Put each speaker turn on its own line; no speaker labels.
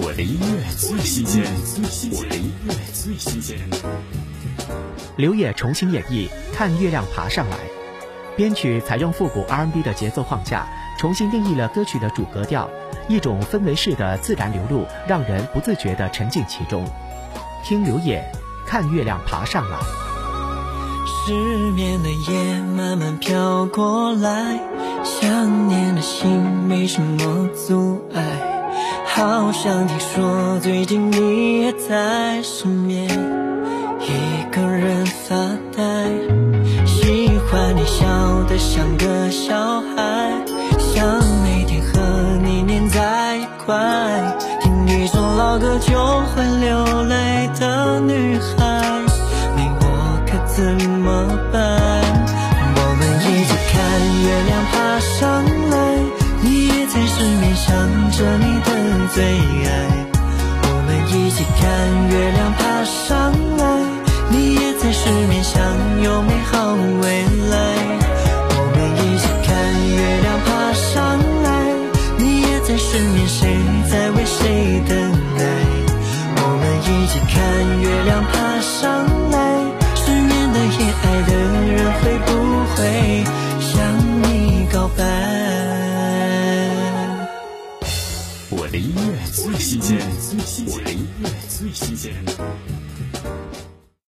我的音乐最新鲜，我的音乐最新鲜。
刘烨重新演绎《看月亮爬上来》，编曲采用复古 R&B 的节奏框架，重新定义了歌曲的主格调，一种氛围式的自然流露，让人不自觉地沉浸其中。听刘烨《看月亮爬上来》。
失眠的夜慢慢飘过来，想念的心没什么阻碍，好像听说最近你也在失眠，一个人发呆，喜欢你笑得像个小孩，想每天和你黏在一块，听一首老歌就会流泪的女孩。最爱。我们一起看月亮爬上来，你也在失眠想有美好未来。我们一起看月亮爬上来，你也在失眠，谁在为谁等待？我们一起看月亮爬上。来
我的音乐最新鲜，我的音乐最新鲜。